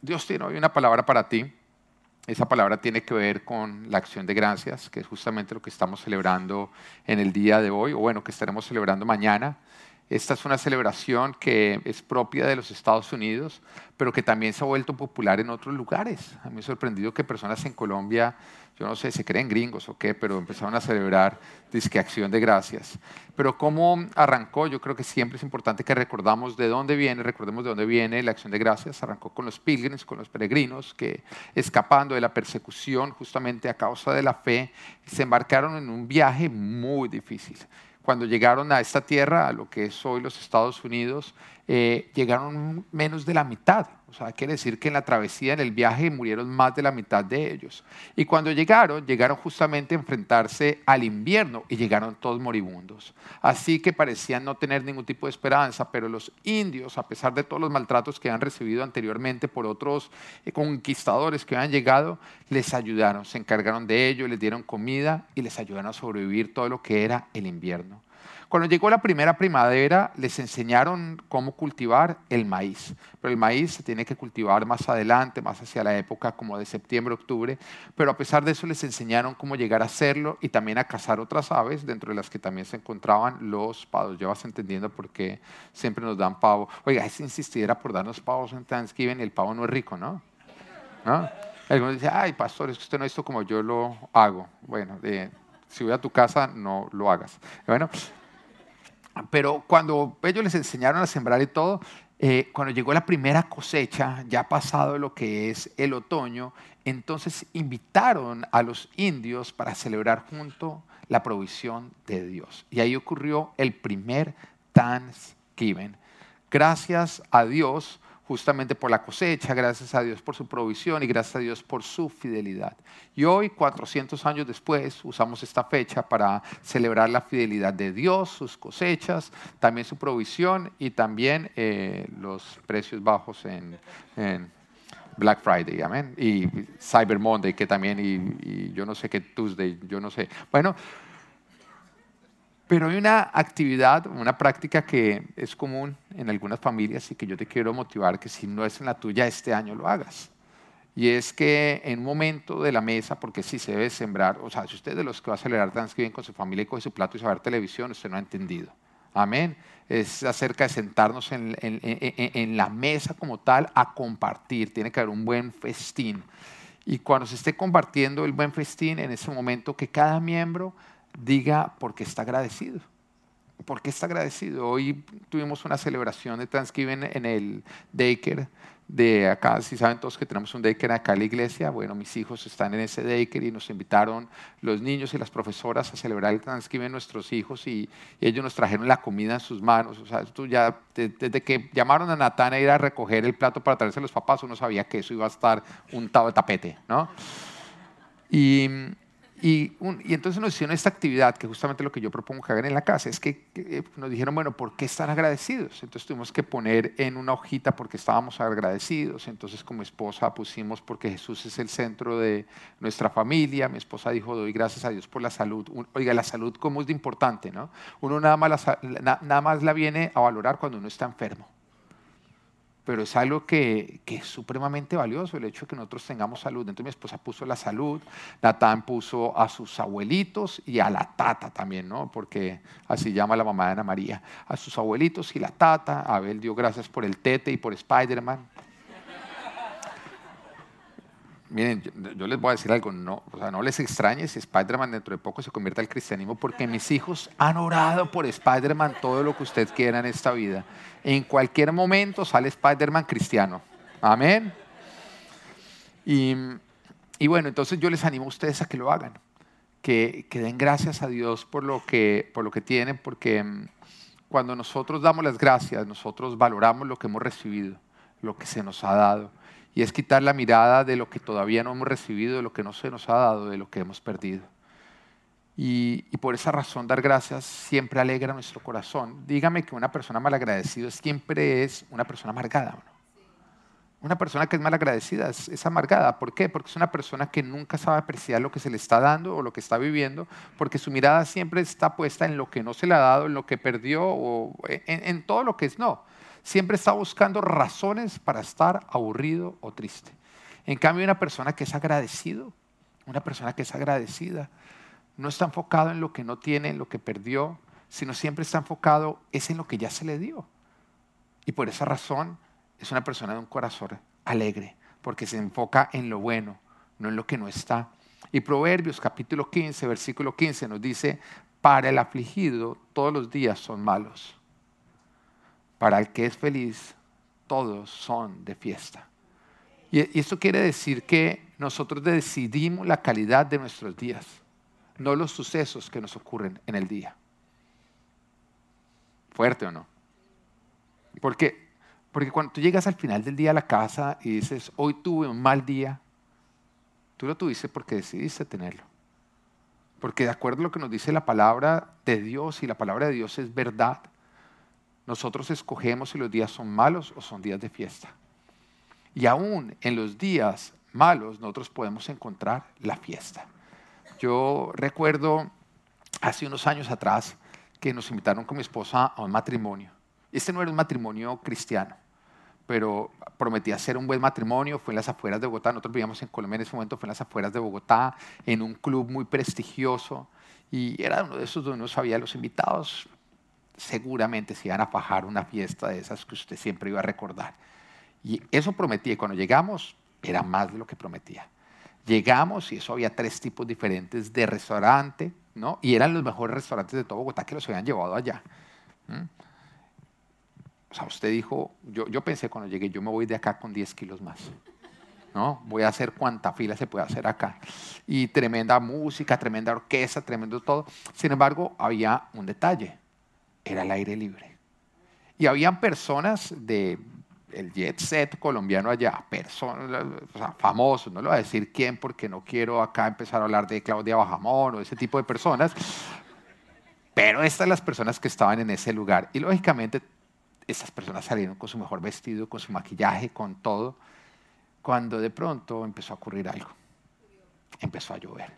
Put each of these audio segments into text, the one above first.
Dios tiene hoy una palabra para ti. Esa palabra tiene que ver con la acción de gracias, que es justamente lo que estamos celebrando en el día de hoy, o bueno, que estaremos celebrando mañana. Esta es una celebración que es propia de los Estados Unidos, pero que también se ha vuelto popular en otros lugares. A mí me ha sorprendido que personas en Colombia, yo no sé, se creen gringos o qué, pero empezaron a celebrar disque acción de gracias. Pero cómo arrancó, yo creo que siempre es importante que recordamos de dónde viene, recordemos de dónde viene la acción de gracias. Arrancó con los pilgrims, con los peregrinos que escapando de la persecución justamente a causa de la fe, se embarcaron en un viaje muy difícil cuando llegaron a esta tierra, a lo que es hoy los Estados Unidos, eh, llegaron menos de la mitad. O sea, quiere decir que en la travesía, en el viaje, murieron más de la mitad de ellos. Y cuando llegaron, llegaron justamente a enfrentarse al invierno y llegaron todos moribundos. Así que parecían no tener ningún tipo de esperanza, pero los indios, a pesar de todos los maltratos que han recibido anteriormente por otros eh, conquistadores que habían llegado, les ayudaron, se encargaron de ello, les dieron comida y les ayudaron a sobrevivir todo lo que era el invierno. Cuando llegó la primera primavera, les enseñaron cómo cultivar el maíz. Pero el maíz se tiene que cultivar más adelante, más hacia la época como de septiembre, octubre. Pero a pesar de eso, les enseñaron cómo llegar a hacerlo y también a cazar otras aves, dentro de las que también se encontraban los pavos. Ya vas entendiendo por qué siempre nos dan pavo. Oiga, es insistiera por darnos pavos en Thanksgiving el pavo no es rico, ¿no? ¿No? Algunos dicen, ay, pastor, es que usted no ha visto como yo lo hago. Bueno, si voy a tu casa, no lo hagas. Bueno, pero cuando ellos les enseñaron a sembrar y todo, eh, cuando llegó la primera cosecha, ya pasado lo que es el otoño, entonces invitaron a los indios para celebrar junto la provisión de Dios. Y ahí ocurrió el primer Thanksgiving. Gracias a Dios justamente por la cosecha, gracias a Dios por su provisión y gracias a Dios por su fidelidad. Y hoy, 400 años después, usamos esta fecha para celebrar la fidelidad de Dios, sus cosechas, también su provisión y también eh, los precios bajos en, Black Friday, amén. Y Cyber Monday, que también, y, y yo no sé qué Tuesday, yo no sé. Bueno, pero hay una actividad, una práctica que es común en algunas familias y que yo te quiero motivar que si no es en la tuya este año lo hagas. Y es que en un momento de la mesa, porque si se debe sembrar, o sea, si usted de los que va a celebrar Thanksgiving con su familia y coge su plato y se va a ver televisión, usted no ha entendido. Amén. Es acerca de sentarnos en, en la mesa como tal a compartir. Tiene que haber un buen festín. Y cuando se esté compartiendo el buen festín, en ese momento que cada miembro diga por qué está agradecido. ¿Por qué está agradecido? Hoy tuvimos una celebración de Thanksgiving en el daycare de acá, si saben todos que tenemos un daycare acá en la iglesia, bueno, mis hijos están en ese daycare y nos invitaron los niños y las profesoras a celebrar el Thanksgiving nuestros hijos y, ellos nos trajeron la comida en sus manos. O sea, tú ya, desde que llamaron a Natán a ir a recoger el plato para traerse a los papás, uno sabía que eso iba a estar untado de tapete, ¿no? Y y, entonces nos hicieron esta actividad, que justamente lo que yo propongo que hagan en la casa, es que, eh, nos dijeron, bueno, ¿por qué están agradecidos? Entonces tuvimos que poner en una hojita porque estábamos agradecidos. Entonces como esposa pusimos porque Jesús es el centro de nuestra familia. Mi esposa dijo, doy gracias a Dios por la salud. Oiga, la salud cómo es de importante, ¿no? Uno nada más nada más la viene a valorar cuando uno está enfermo pero es algo que, es supremamente valioso, el hecho de que nosotros tengamos salud. Entonces mi esposa puso la salud, Natán puso a sus abuelitos y a la tata también, ¿no? Porque así llama la mamá de Ana María, a sus abuelitos y la tata. Abel dio gracias por el tete y por Spider-Man. Miren, yo, les voy a decir algo, no, o sea, no les extrañe si Spider-Man dentro de poco se convierte al cristianismo, porque mis hijos han orado por Spider-Man todo lo que usted quiera en esta vida. En cualquier momento sale Spider-Man cristiano. Amén. Y, y, bueno, entonces yo les animo a ustedes a que lo hagan, que, que den gracias a Dios por lo que, por lo que tienen, porque mm, cuando nosotros damos las gracias, nosotros valoramos lo que hemos recibido, lo que se nos ha dado y es quitar la mirada de lo que todavía no hemos recibido, de lo que no se nos ha dado, de lo que hemos perdido. Y, por esa razón dar gracias siempre alegra nuestro corazón. Dígame que una persona malagradecida siempre es una persona amargada. Una persona que es malagradecida es, es amargada. ¿Por qué? Porque es una persona que nunca sabe apreciar lo que se le está dando o lo que está viviendo, porque su mirada siempre está puesta en lo que no se le ha dado, en lo que perdió o en todo lo que es no Siempre está buscando razones para estar aburrido o triste. En cambio, una persona que es agradecido, una persona que es agradecida, no está enfocado en lo que no tiene, en lo que perdió, sino siempre está enfocado es en lo que ya se le dio. Y por esa razón es una persona de un corazón alegre, porque se enfoca en lo bueno, no en lo que no está. Y Proverbios capítulo 15, versículo 15 nos dice, para el afligido todos los días son malos. Para el que es feliz, todos son de fiesta. Y esto quiere decir que nosotros decidimos la calidad de nuestros días, no los sucesos que nos ocurren en el día. ¿Fuerte o no? Porque, porque cuando tú llegas al final del día a la casa y dices, hoy tuve un mal día, tú lo tuviste porque decidiste tenerlo. Porque de acuerdo a lo que nos dice la palabra de Dios, y la palabra de Dios es verdad, nosotros escogemos si los días son malos o son días de fiesta. Y aún en los días malos nosotros podemos encontrar la fiesta. Yo recuerdo hace unos años atrás que nos invitaron con mi esposa a un matrimonio. Este no era un matrimonio cristiano, pero prometía ser un buen matrimonio. Fue en las afueras de Bogotá. Nosotros vivíamos en Colombia en ese momento, fue en las afueras de Bogotá, en un club muy prestigioso. Y era uno de esos donde uno sabía los invitados seguramente se iban a fajar una fiesta de esas que usted siempre iba a recordar. Y eso prometía. Y cuando llegamos, era más de lo que prometía. Llegamos y eso había tres tipos diferentes de restaurante, ¿no? Y eran los mejores restaurantes de todo Bogotá que los habían llevado allá. O sea, usted dijo, yo, yo pensé cuando llegué, yo me voy de acá con 10 kilos más. ¿no? Voy a hacer cuánta fila se puede hacer acá. Y tremenda música, tremenda orquesta, tremendo todo. Sin embargo, había un detalle era el aire libre. Y habían personas de el jet set colombiano allá, personas famosos, no le voy a decir quién porque no quiero acá empezar a hablar de Claudia Bajamón o ese tipo de personas, pero estas las personas que estaban en ese lugar. Y lógicamente estas personas salieron con su mejor vestido, con su maquillaje, con todo, cuando de pronto empezó a ocurrir algo. Empezó a llover.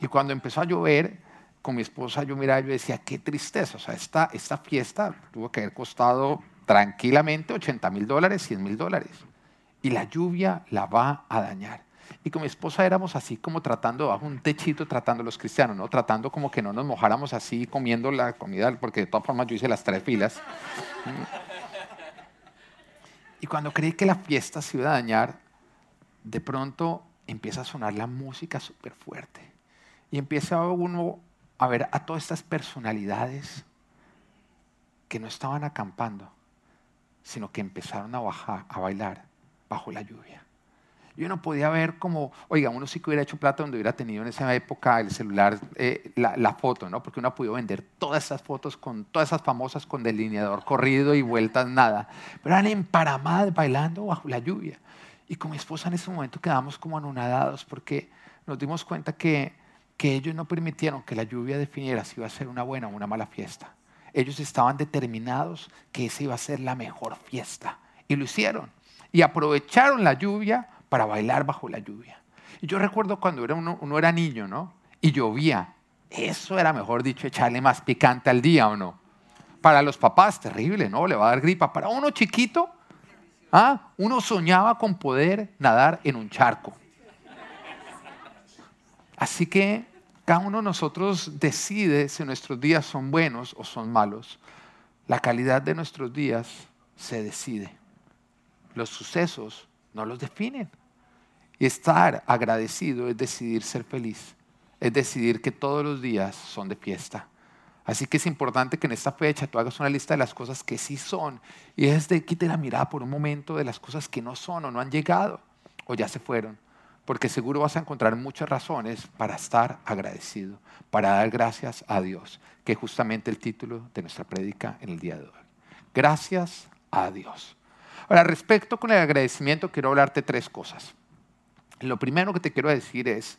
Y cuando empezó a llover, con mi esposa yo miraba y yo decía, qué tristeza, o sea, esta, esta fiesta tuvo que haber costado tranquilamente 80 mil dólares, 100 mil dólares. Y la lluvia la va a dañar. Y con mi esposa éramos así como tratando, bajo un techito, tratando los cristianos, ¿no? Tratando como que no nos mojáramos así comiendo la comida, porque de todas formas yo hice las tres filas. Y cuando creí que la fiesta se iba a dañar, de pronto empieza a sonar la música súper fuerte. Y empieza uno a ver a todas estas personalidades que no estaban acampando, sino que empezaron a bajar, a bailar bajo la lluvia. Yo no podía ver como, oiga, uno sí que hubiera hecho plata donde hubiera tenido en esa época el celular, eh, la, foto, ¿no? Porque uno ha podido vender todas esas fotos con todas esas famosas con delineador corrido y vueltas nada. Pero eran emparamadas bailando bajo la lluvia. Y con mi esposa en ese momento quedamos como anonadados porque nos dimos cuenta que que ellos no permitieron que la lluvia definiera si iba a ser una buena o una mala fiesta. Ellos estaban determinados que esa iba a ser la mejor fiesta. Y lo hicieron. Y aprovecharon la lluvia para bailar bajo la lluvia. Y yo recuerdo cuando era uno, uno era niño, ¿no? Y llovía. Eso era, mejor dicho, echarle más picante al día, ¿o no? Para los papás, terrible, ¿no? Le va a dar gripa. Para uno chiquito, ¿ah? uno soñaba con poder nadar en un charco. Así que cada uno de nosotros decide si nuestros días son buenos o son malos. La calidad de nuestros días se decide. Los sucesos no los definen. Y estar agradecido es decidir ser feliz. Es decidir que todos los días son de fiesta. Así que es importante que en esta fecha tú hagas una lista de las cosas que sí son y es de quite la mirada por un momento de las cosas que no son o no han llegado o ya se fueron porque seguro vas a encontrar muchas razones para estar agradecido, para dar gracias a Dios, que es justamente el título de nuestra prédica en el día de hoy. Gracias a Dios. Ahora, respecto con el agradecimiento, quiero hablarte tres cosas. Lo primero que te quiero decir es,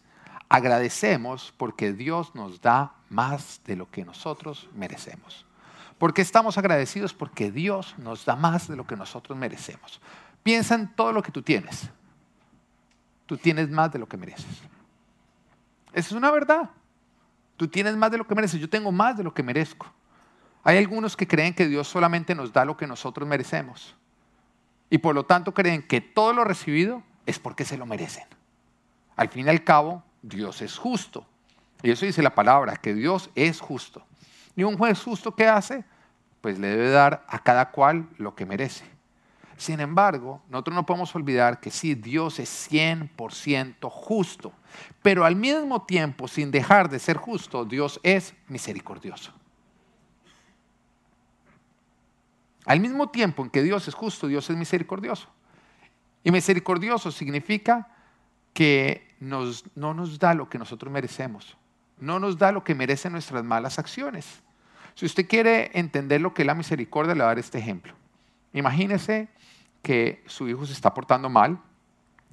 agradecemos porque Dios nos da más de lo que nosotros merecemos. ¿Por qué estamos agradecidos? Porque Dios nos da más de lo que nosotros merecemos. Piensa en todo lo que tú tienes tú tienes más de lo que mereces. Esa es una verdad. Tú tienes más de lo que mereces. Yo tengo más de lo que merezco. Hay algunos que creen que Dios solamente nos da lo que nosotros merecemos. Y por lo tanto creen que todo lo recibido es porque se lo merecen. Al fin y al cabo, Dios es justo. Y eso dice la palabra, que Dios es justo. ¿Y un juez justo qué hace? Pues le debe dar a cada cual lo que merece. Sin embargo, nosotros no podemos olvidar que sí, Dios es 100% justo, pero al mismo tiempo, sin dejar de ser justo, Dios es misericordioso. Al mismo tiempo en que Dios es justo, Dios es misericordioso. Y misericordioso significa que no nos da lo que nosotros merecemos, no nos da lo que merecen nuestras malas acciones. Si usted quiere entender lo que es la misericordia, le voy a dar este ejemplo. Imagínese que su hijo se está portando mal,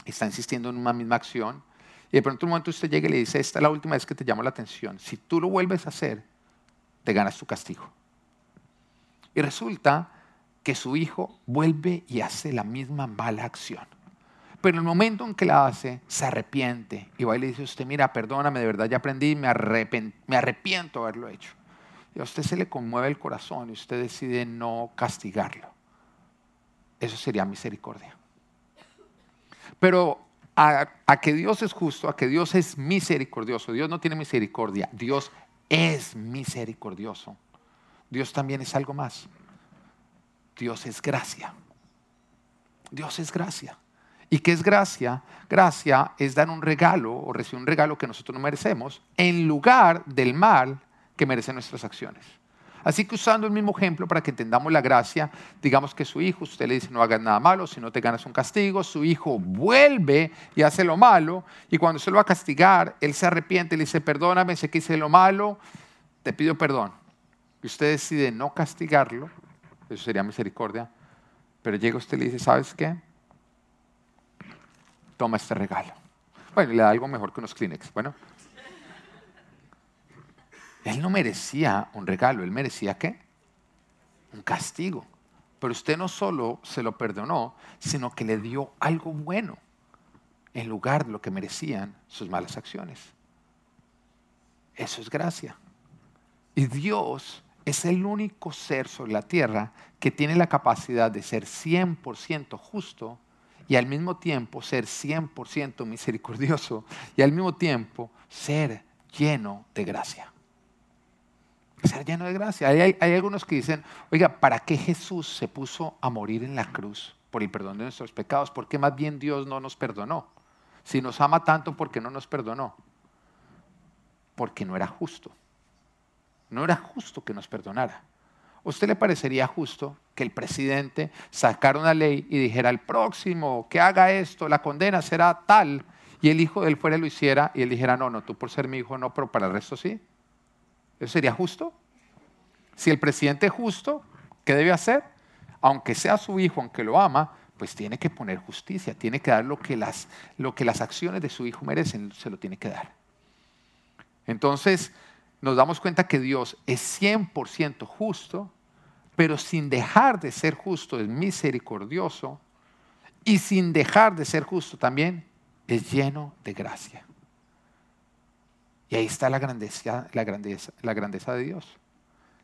está insistiendo en una misma acción, y de pronto un momento usted llega y le dice, esta es la última vez que te llamo la atención, si tú lo vuelves a hacer, te ganas tu castigo. Y resulta que su hijo vuelve y hace la misma mala acción. Pero en el momento en que la hace, se arrepiente y va y le dice usted, mira, perdóname, de verdad ya aprendí, me, me arrepiento de haberlo hecho. Y a usted se le conmueve el corazón y usted decide no castigarlo. Eso sería misericordia. Pero a, que Dios es justo, a que Dios es misericordioso, Dios no tiene misericordia, Dios es misericordioso. Dios también es algo más. Dios es gracia. Dios es gracia. ¿Y qué es gracia? Gracia es dar un regalo o recibir un regalo que nosotros no merecemos en lugar del mal que merecen nuestras acciones. Así que usando el mismo ejemplo para que entendamos la gracia, digamos que su hijo, usted le dice no hagas nada malo, si no te ganas un castigo, su hijo vuelve y hace lo malo, y cuando se lo va a castigar, él se arrepiente le dice, perdóname, sé que hice lo malo, te pido perdón. Y usted decide no castigarlo, eso sería misericordia, pero llega usted y le dice, ¿sabes qué? Toma este regalo. Bueno, le da algo mejor que unos Kleenex. Bueno, él no merecía un regalo, él merecía qué? Un castigo. Pero usted no solo se lo perdonó, sino que le dio algo bueno en lugar de lo que merecían sus malas acciones. Eso es gracia. Y Dios es el único ser sobre la tierra que tiene la capacidad de ser 100% justo y al mismo tiempo ser 100% misericordioso y al mismo tiempo ser lleno de gracia ser lleno de gracia. Hay, hay, algunos que dicen, oiga, ¿para qué Jesús se puso a morir en la cruz por el perdón de nuestros pecados? ¿Por qué más bien Dios no nos perdonó? Si nos ama tanto, ¿por qué no nos perdonó? Porque no era justo. No era justo que nos perdonara. ¿A usted le parecería justo que el presidente sacara una ley y dijera al próximo que haga esto, la condena será tal, y el hijo de él fuera y lo hiciera, y él dijera, no, no, tú por ser mi hijo no, pero para el resto sí? ¿Eso sería justo? Si el presidente es justo, ¿qué debe hacer? Aunque sea su hijo, aunque lo ama, pues tiene que poner justicia, tiene que dar lo que las, lo que las acciones de su hijo merecen, se lo tiene que dar. Entonces, nos damos cuenta que Dios es 100% justo, pero sin dejar de ser justo es misericordioso y sin dejar de ser justo también es lleno de gracia. Y ahí está la grandeza, de Dios,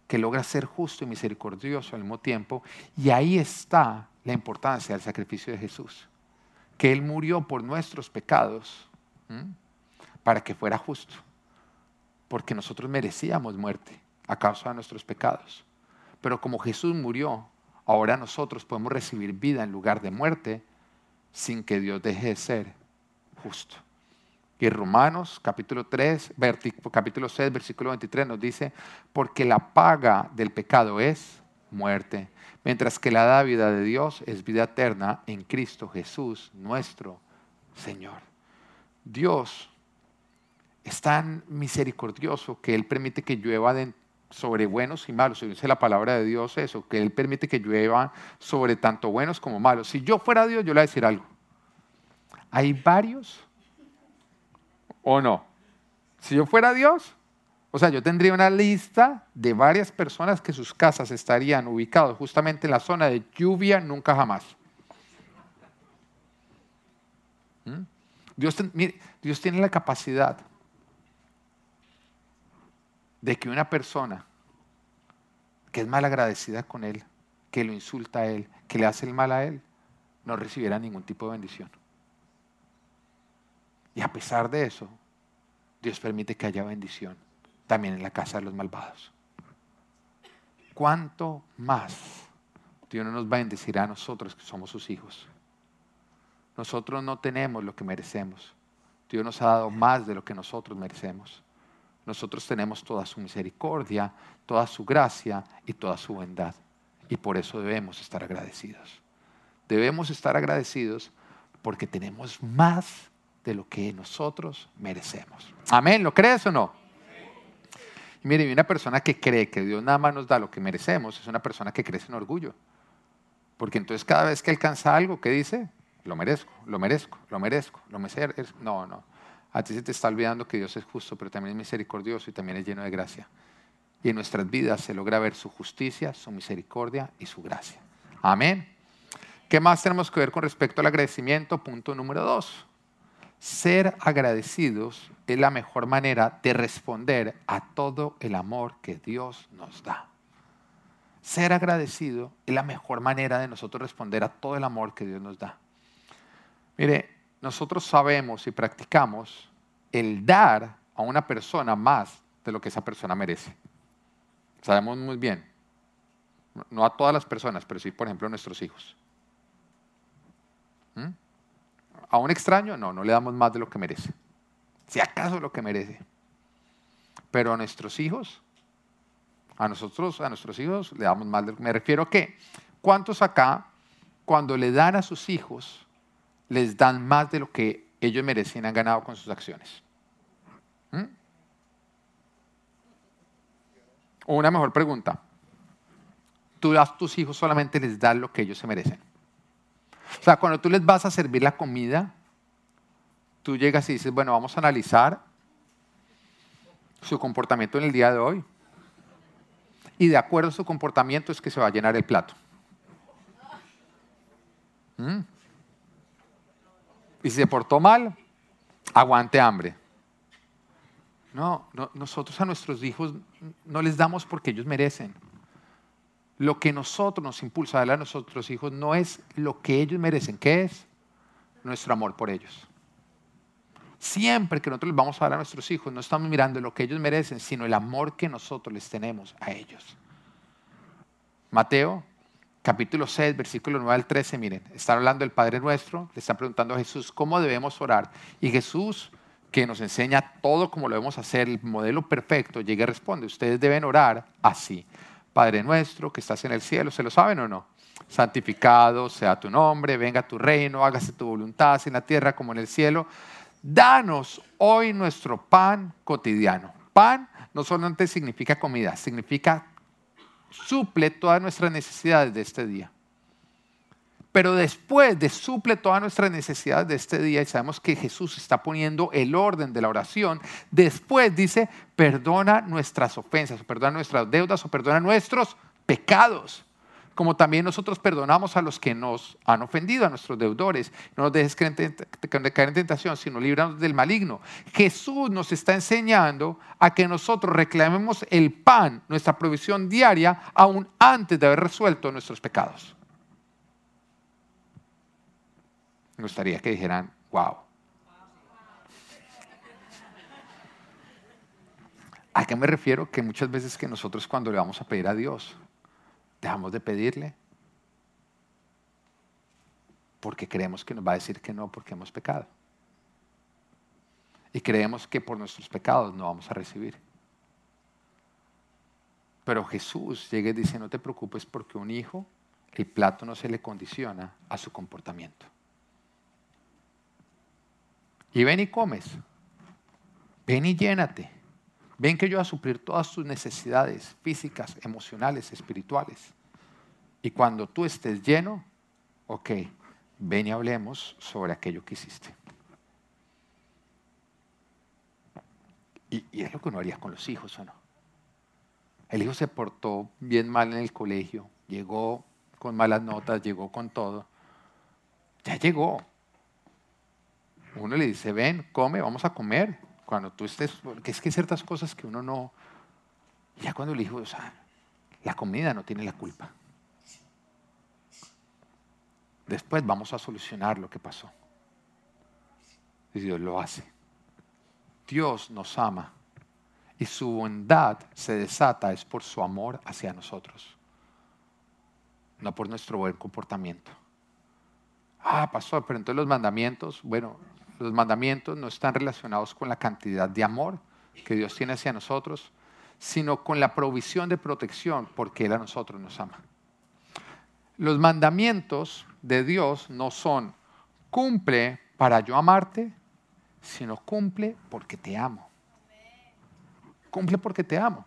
que logra ser justo y misericordioso al mismo tiempo. Y ahí está la importancia del sacrificio de Jesús, que Él murió por nuestros pecados para que fuera justo, porque nosotros merecíamos muerte a causa de nuestros pecados. Pero como Jesús murió, ahora nosotros podemos recibir vida en lugar de muerte sin que Dios deje de ser justo. Y Romanos capítulo 3, capítulo 6, versículo 23 nos dice, porque la paga del pecado es muerte, mientras que la vida de Dios es vida eterna en Cristo Jesús, nuestro Señor. Dios es tan misericordioso que Él permite que llueva sobre buenos y malos. Dice la palabra de Dios eso, que Él permite que llueva sobre tanto buenos como malos. Si yo fuera Dios, yo le voy a decir algo. Hay varios ¿O no? Si yo fuera Dios, o sea, yo tendría una lista de varias personas que sus casas estarían ubicadas justamente en la zona de lluvia nunca jamás. ¿Mm? Dios, tiene la capacidad de que una persona que es malagradecida con Él, que lo insulta a Él, que le hace el mal a Él, no recibiera ningún tipo de bendición. Y a pesar de eso, Dios permite que haya bendición también en la casa de los malvados. ¿Cuánto más Dios no nos va a a nosotros que somos sus hijos? Nosotros no tenemos lo que merecemos. Dios nos ha dado más de lo que nosotros merecemos. Nosotros tenemos toda su misericordia, toda su gracia y toda su bondad. Y por eso debemos estar agradecidos. Debemos estar agradecidos porque tenemos más de lo que nosotros merecemos. Amén, ¿lo crees o no? Y mire, una persona que cree que Dios nada más nos da lo que merecemos es una persona que crece en orgullo. Porque entonces cada vez que alcanza algo, ¿qué dice? Lo merezco, lo merezco, lo merezco, lo merezco. No, no. A ti se te está olvidando que Dios es justo, pero también es misericordioso y también es lleno de gracia. Y en nuestras vidas se logra ver su justicia, su misericordia y su gracia. Amén. ¿Qué más tenemos que ver con respecto al agradecimiento? Punto número dos. Ser agradecidos es la mejor manera de responder a todo el amor que Dios nos da. Ser agradecido es la mejor manera de nosotros responder a todo el amor que Dios nos da. Mire, nosotros sabemos y practicamos el dar a una persona más de lo que esa persona merece. Sabemos muy bien. No a todas las personas, pero sí, por ejemplo, a nuestros hijos. ¿Mm? A un extraño, no, no le damos más de lo que merece. Si acaso lo que merece. Pero a nuestros hijos, a nosotros, a nuestros hijos le damos más de lo que me refiero a qué. ¿Cuántos acá, cuando le dan a sus hijos les dan más de lo que ellos merecen han ganado con sus acciones. ¿Mm? O una mejor pregunta. Tú a tus hijos solamente les das lo que ellos se merecen. O sea, cuando tú les vas a servir la comida, tú llegas y dices, bueno, vamos a analizar su comportamiento en el día de hoy. Y de acuerdo a su comportamiento es que se va a llenar el plato. ¿Mm? Y si se portó mal, aguante hambre. No, nosotros a nuestros hijos no les damos porque ellos merecen. Lo que nosotros nos impulsa a darle a nuestros hijos no es lo que ellos merecen. ¿Qué es? Nuestro amor por ellos. Siempre que nosotros les vamos a dar a nuestros hijos, no estamos mirando lo que ellos merecen, sino el amor que nosotros les tenemos a ellos. Mateo capítulo 6, versículo 9 al 13, miren, están hablando del Padre Nuestro, le están preguntando a Jesús cómo debemos orar. Y Jesús, que nos enseña todo como lo debemos hacer, el modelo perfecto, llega y responde, ustedes deben orar así. Padre Nuestro, que estás en el cielo, ¿se lo saben o no? Santificado sea tu nombre, venga tu reino, hágase tu voluntad, en la tierra como en el cielo. Danos hoy nuestro pan cotidiano. Pan no solamente significa comida, significa suple todas nuestras necesidades de este día. Pero después de suple todas nuestras necesidades de este día, y sabemos que Jesús está poniendo el orden de la oración, después dice, perdona nuestras ofensas, o perdona nuestras deudas, o perdona nuestros pecados como también nosotros perdonamos a los que nos han ofendido, a nuestros deudores. No nos dejes caer en tentación, sino líbranos del maligno. Jesús nos está enseñando a que nosotros reclamemos el pan, nuestra provisión diaria, aún antes de haber resuelto nuestros pecados. Gustaría que dijeran, wow. ¿A qué me refiero? Que muchas veces que nosotros cuando le vamos a pedir a Dios, dejamos de pedirle porque creemos que nos va a decir que no porque hemos pecado. Y creemos que por nuestros pecados no vamos a recibir. Pero Jesús llega y dice, no te preocupes porque un hijo, el plato no se le condiciona a su comportamiento. Y ven y comes. Ven y llénate. Ven que yo voy a suplir todas tus necesidades físicas, emocionales, espirituales. Y cuando tú estés lleno, ok, ven y hablemos sobre aquello que hiciste. Y, es lo que uno haría con los hijos, ¿o no? El hijo se portó bien mal en el colegio, llegó con malas notas, llegó con todo. Ya llegó. Uno le dice, ven, come, vamos a comer cuando tú estés, porque es que hay ciertas cosas que uno no, ya cuando el hijo, o sea, La comida no tiene la culpa. Después vamos a solucionar lo que pasó. Y Dios lo hace. Dios nos ama y su bondad se desata es por su amor hacia nosotros, no por nuestro buen comportamiento. Ah, pastor, pero entonces los mandamientos, bueno, los mandamientos no están relacionados con la cantidad de amor que Dios tiene hacia nosotros, sino con la provisión de protección porque Él a nosotros nos ama. Los mandamientos de Dios no son cumple para yo amarte, sino cumple porque te amo. Cumple porque te amo.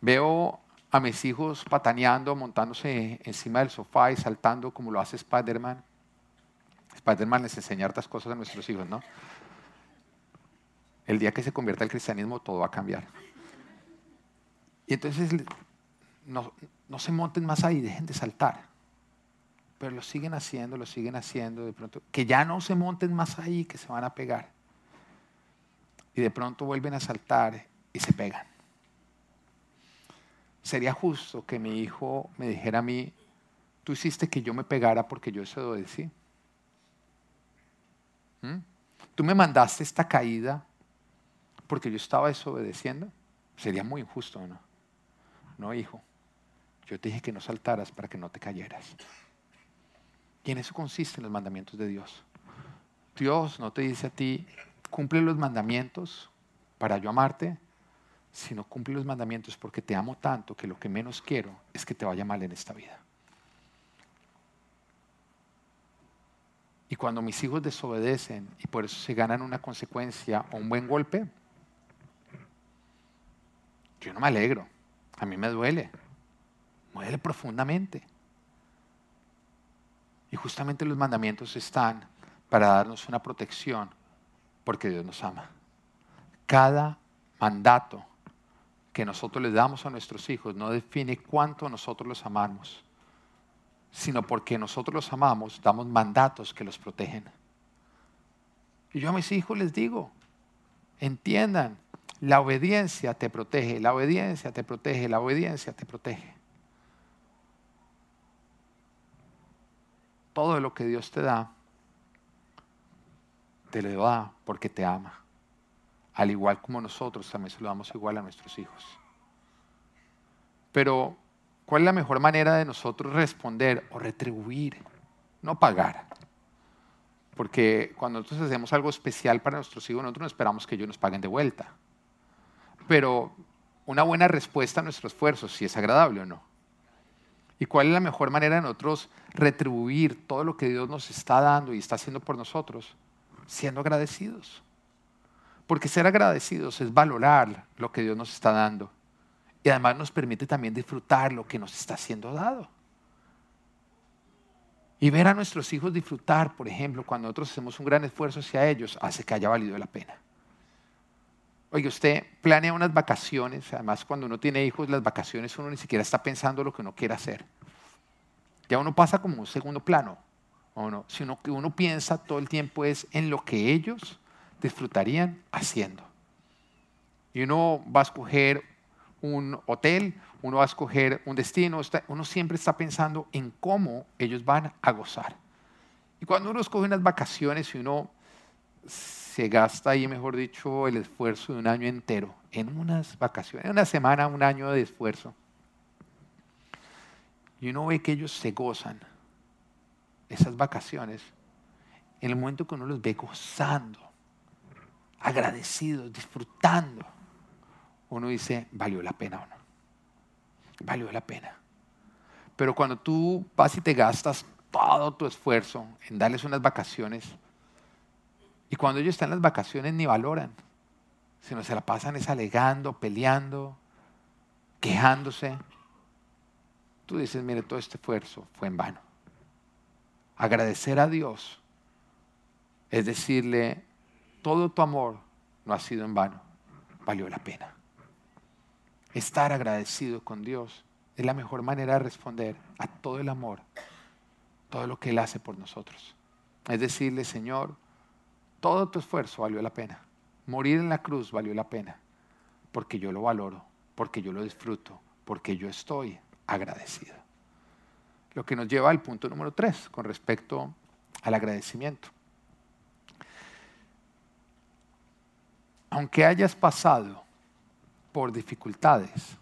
Veo a mis hijos pataneando, montándose encima del sofá y saltando como lo hace Spider-Man. Spider-Man les enseña hartas cosas a nuestros hijos, ¿no? El día que se convierta el cristianismo, todo va a cambiar. Y entonces no, no se monten más ahí, dejen de saltar. Pero lo siguen haciendo, lo siguen haciendo, de pronto, que ya no se monten más ahí, que se van a pegar. Y de pronto vuelven a saltar y se pegan sería justo que mi hijo me dijera a mí, tú hiciste que yo me pegara porque yo se obedecí. ¿Mm? Tú me mandaste esta caída porque yo estaba desobedeciendo. Sería muy injusto, ¿no? No, hijo. Yo te dije que no saltaras para que no te cayeras. Y en eso consisten los mandamientos de Dios. Dios no te dice a ti, cumple los mandamientos para yo amarte, sino cumple los mandamientos porque te amo tanto que lo que menos quiero es que te vaya mal en esta vida. Y cuando mis hijos desobedecen y por eso se ganan una consecuencia o un buen golpe, yo no me alegro. A mí me duele. Me duele profundamente. Y justamente los mandamientos están para darnos una protección porque Dios nos ama. Cada mandato que nosotros les damos a nuestros hijos no define cuánto nosotros los amamos, sino porque nosotros los amamos, damos mandatos que los protegen. Y yo a mis hijos les digo, entiendan, la obediencia te protege, la obediencia te protege, la obediencia te protege. Todo lo que Dios te da, te lo da porque te ama al igual como nosotros también se lo damos igual a nuestros hijos. Pero, ¿cuál es la mejor manera de nosotros responder o retribuir? No pagar. Porque cuando nosotros hacemos algo especial para nuestros hijos, nosotros no esperamos que ellos nos paguen de vuelta. Pero una buena respuesta a nuestro esfuerzo, si es agradable o no. ¿Y cuál es la mejor manera de nosotros retribuir todo lo que Dios nos está dando y está haciendo por nosotros? Siendo agradecidos. Porque ser agradecidos es valorar lo que Dios nos está dando. Y además nos permite también disfrutar lo que nos está siendo dado. Y ver a nuestros hijos disfrutar, por ejemplo, cuando nosotros hacemos un gran esfuerzo hacia ellos, hace que haya valido la pena. Oye, usted planea unas vacaciones, además cuando uno tiene hijos, las vacaciones uno ni siquiera está pensando lo que uno quiere hacer. Ya uno pasa como un segundo plano, ¿o no? Sino que uno piensa todo el tiempo es en lo que ellos disfrutarían haciendo. Y uno va a escoger un hotel, uno va a escoger un destino, uno siempre está pensando en cómo ellos van a gozar. Y cuando uno escoge unas vacaciones y uno se gasta ahí, mejor dicho, el esfuerzo de un año entero en unas vacaciones, en una semana, un año de esfuerzo. Y uno ve que ellos se gozan esas vacaciones en el momento que uno los ve gozando agradecidos, disfrutando, uno dice, valió la pena o no. Valió la pena. Pero cuando tú vas y te gastas todo tu esfuerzo en darles unas vacaciones, y cuando ellos están en las vacaciones ni valoran, sino se la pasan es alegando, peleando, quejándose, tú dices, mire, todo este esfuerzo fue en vano. Agradecer a Dios es decirle, todo tu amor no ha sido en vano, valió la pena. Estar agradecido con Dios es la mejor manera de responder a todo el amor, todo lo que Él hace por nosotros. Es decirle, Señor, todo tu esfuerzo valió la pena. Morir en la cruz valió la pena, porque yo lo valoro, porque yo lo disfruto, porque yo estoy agradecido. Lo que nos lleva al punto número tres con respecto al agradecimiento. Aunque hayas pasado por dificultades,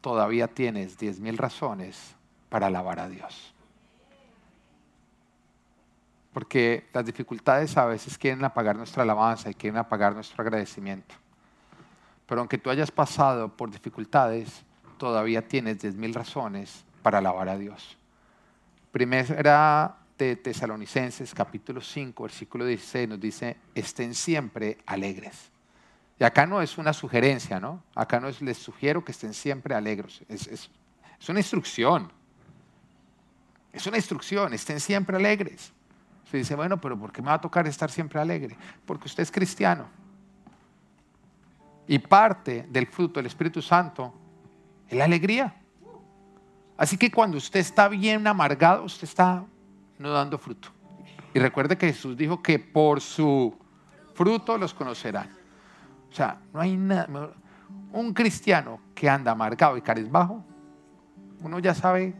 todavía tienes diez mil razones para alabar a Dios. Porque las dificultades a veces quieren apagar nuestra alabanza y quieren apagar nuestro agradecimiento. Pero aunque tú hayas pasado por dificultades, todavía tienes diez mil razones para alabar a Dios. Primera de Tesalonicenses, capítulo 5, versículo 16, nos dice, estén siempre alegres. Y acá no es una sugerencia, ¿no? Acá no es, les sugiero que estén siempre alegres. Es, una instrucción. Es una instrucción, estén siempre alegres. Se dice, bueno, pero ¿por qué me va a tocar estar siempre alegre? Porque usted es cristiano. Y parte del fruto del Espíritu Santo es la alegría. Así que cuando usted está bien amargado, usted está no dando fruto. Y recuerde que Jesús dijo que por su fruto los conocerán. O sea, no hay nada. Un cristiano que anda amargado y bajo, uno ya sabe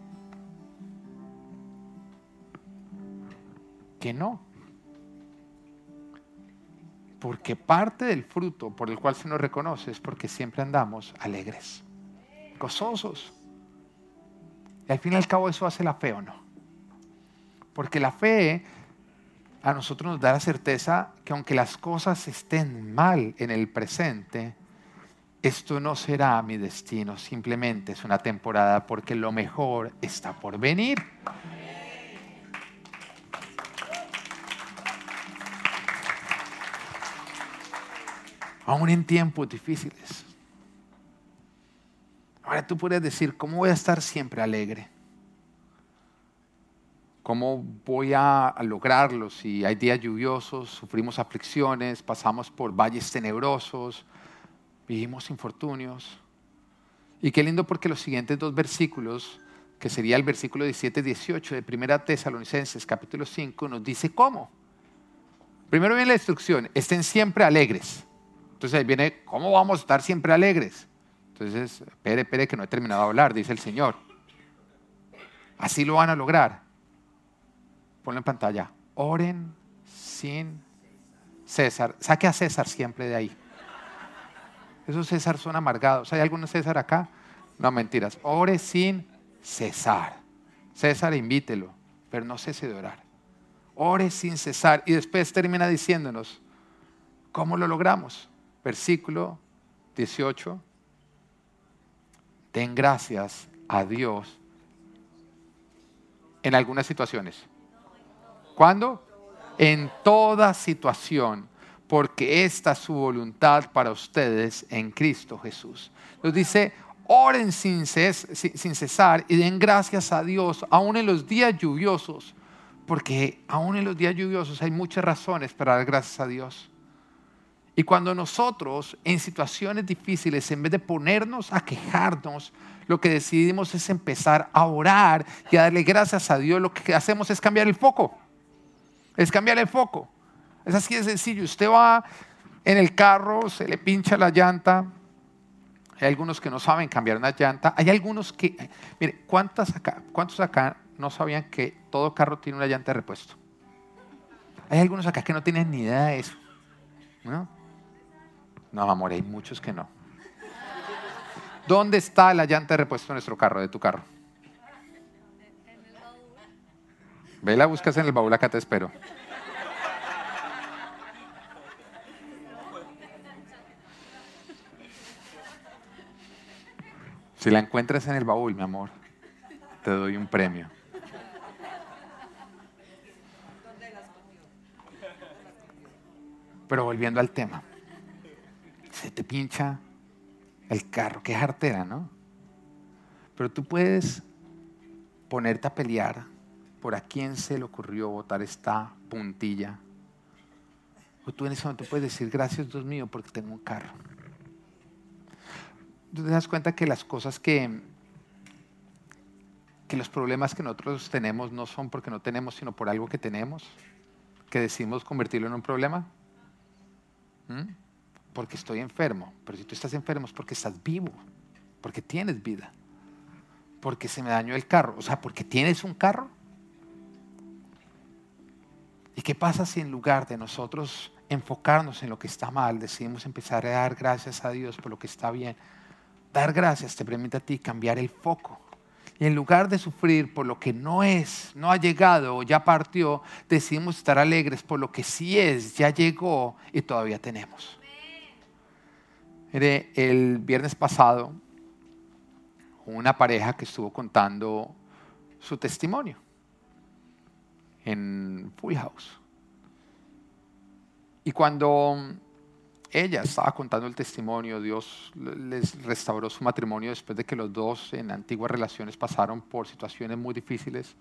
que no. Porque parte del fruto por el cual se nos reconoce es porque siempre andamos alegres, gozosos. Y al fin y al cabo eso hace la fe o no. Porque la fe a nosotros nos da la certeza que aunque las cosas estén mal en el presente, esto no será mi destino, simplemente es una temporada porque lo mejor está por venir. aún en tiempos difíciles. Ahora tú puedes decir, ¿cómo voy a estar siempre alegre? ¿Cómo voy a lograrlo si hay días lluviosos, sufrimos aflicciones, pasamos por valles tenebrosos, vivimos infortunios? Y qué lindo porque los siguientes dos versículos, que sería el versículo 17-18 de Primera Tesalonicenses capítulo 5, nos dice cómo. Primero viene la instrucción, estén siempre alegres. Entonces ahí viene, ¿cómo vamos a estar siempre alegres? Entonces, espere, espere que no he terminado de hablar, dice el Señor. Así lo van a lograr. Ponlo en pantalla. Oren sin César. Saque a César siempre de ahí. Esos César son amargados. ¿Hay algún César acá? No, mentiras. Ore sin cesar. César, invítelo, pero no cese de orar. Ore sin cesar. Y después termina diciéndonos, ¿cómo lo logramos? versículo 18, den gracias a Dios en algunas situaciones. ¿Cuándo? En toda situación, porque esta es su voluntad para ustedes en Cristo Jesús. Nos dice, oren sin, sin cesar y den gracias a Dios, aún en los días lluviosos, porque aún en los días lluviosos hay muchas razones para dar gracias a Dios. Y cuando nosotros en situaciones difíciles, en vez de ponernos a quejarnos, lo que decidimos es empezar a orar y a darle gracias a Dios, lo que hacemos es cambiar el foco. Es cambiar el foco. Es así de sencillo. Usted va en el carro, se le pincha la llanta. Hay algunos que no saben cambiar una llanta. Hay algunos que, mire, ¿cuántos acá, ¿cuántos acá no sabían que todo carro tiene una llanta de repuesto? Hay algunos acá que no tienen ni idea de eso. ¿no? No, amor, hay muchos que no. ¿Dónde está la llanta de repuesto de nuestro carro, de tu carro? Ve la buscas en el baúl, acá te espero. Si la encuentras en el baúl, mi amor, te doy un premio. Pero volviendo al tema se te pincha el carro, qué artera, ¿no? Pero tú puedes ponerte a pelear por a quién se le ocurrió botar esta puntilla. O tú en ese momento puedes decir, gracias Dios mío, porque tengo un carro. Tú te das cuenta que las cosas que, que los problemas que nosotros tenemos no son porque no tenemos, sino por algo que tenemos, que decimos convertirlo en un problema. ¿Mm? porque estoy enfermo. Pero si tú estás enfermo es porque estás vivo, porque tienes vida, porque se me dañó el carro, o sea, porque tienes un carro. ¿Y qué pasa si en lugar de nosotros enfocarnos en lo que está mal, decidimos empezar a dar gracias a Dios por lo que está bien? Dar gracias te permite a ti cambiar el foco. Y en lugar de sufrir por lo que no es, no ha llegado o ya partió, decidimos estar alegres por lo que sí es, ya llegó y todavía tenemos. Mire, el viernes pasado, una pareja que estuvo contando su testimonio en Full House. Y cuando ella estaba contando el testimonio, Dios les restauró su matrimonio después de que los dos en antiguas relaciones pasaron por situaciones muy difíciles.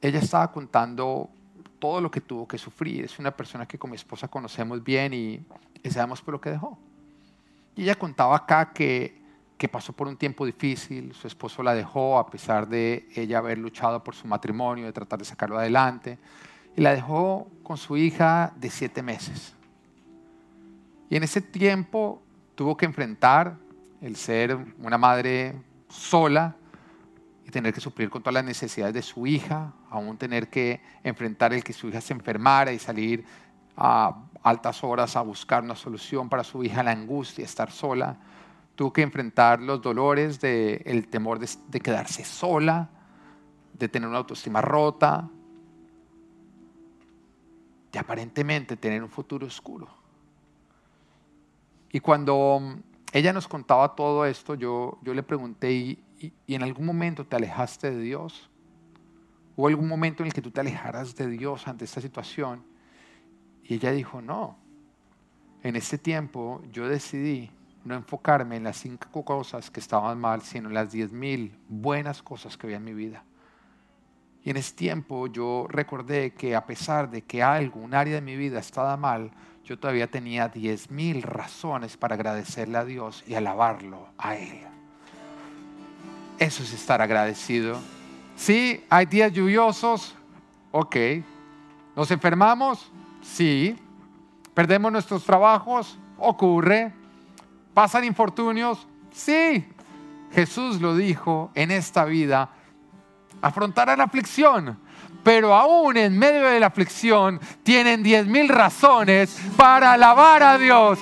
Ella estaba contando todo lo que tuvo que sufrir. Es una persona que con mi esposa conocemos bien y, sabemos por lo que dejó. Y ella contaba acá que, que pasó por un tiempo difícil, su esposo la dejó a pesar de ella haber luchado por su matrimonio, de tratar de sacarlo adelante, y la dejó con su hija de siete meses. Y en ese tiempo tuvo que enfrentar el ser una madre sola y tener que suplir con todas las necesidades de su hija, aún tener que enfrentar el que su hija se enfermara y salir a altas horas a buscar una solución para su hija, la angustia, estar sola. Tuvo que enfrentar los dolores del el temor de, de quedarse sola, de tener una autoestima rota, de aparentemente tener un futuro oscuro. Y cuando mm, ella nos contaba todo esto, yo, yo le pregunté, ¿y, ¿y, en algún momento te alejaste de Dios? ¿Hubo algún momento en el que tú te alejaras de Dios ante esta situación? Y ella dijo, no. En ese tiempo yo decidí no enfocarme en las cinco cosas que estaban mal, sino en las diez mil buenas cosas que había en mi vida. Y en ese tiempo yo recordé que a pesar de que algo, un área de mi vida estaba mal, yo todavía tenía diez mil razones para agradecerle a Dios y alabarlo a Él. Eso es estar agradecido. Sí, hay días lluviosos, ok. ¿Nos enfermamos? Sí. ¿Perdemos nuestros trabajos? Ocurre. ¿Pasan infortunios? Sí. Jesús lo dijo en esta vida, afrontarán aflicción, pero aún en medio de la aflicción tienen diez mil razones para alabar a Dios.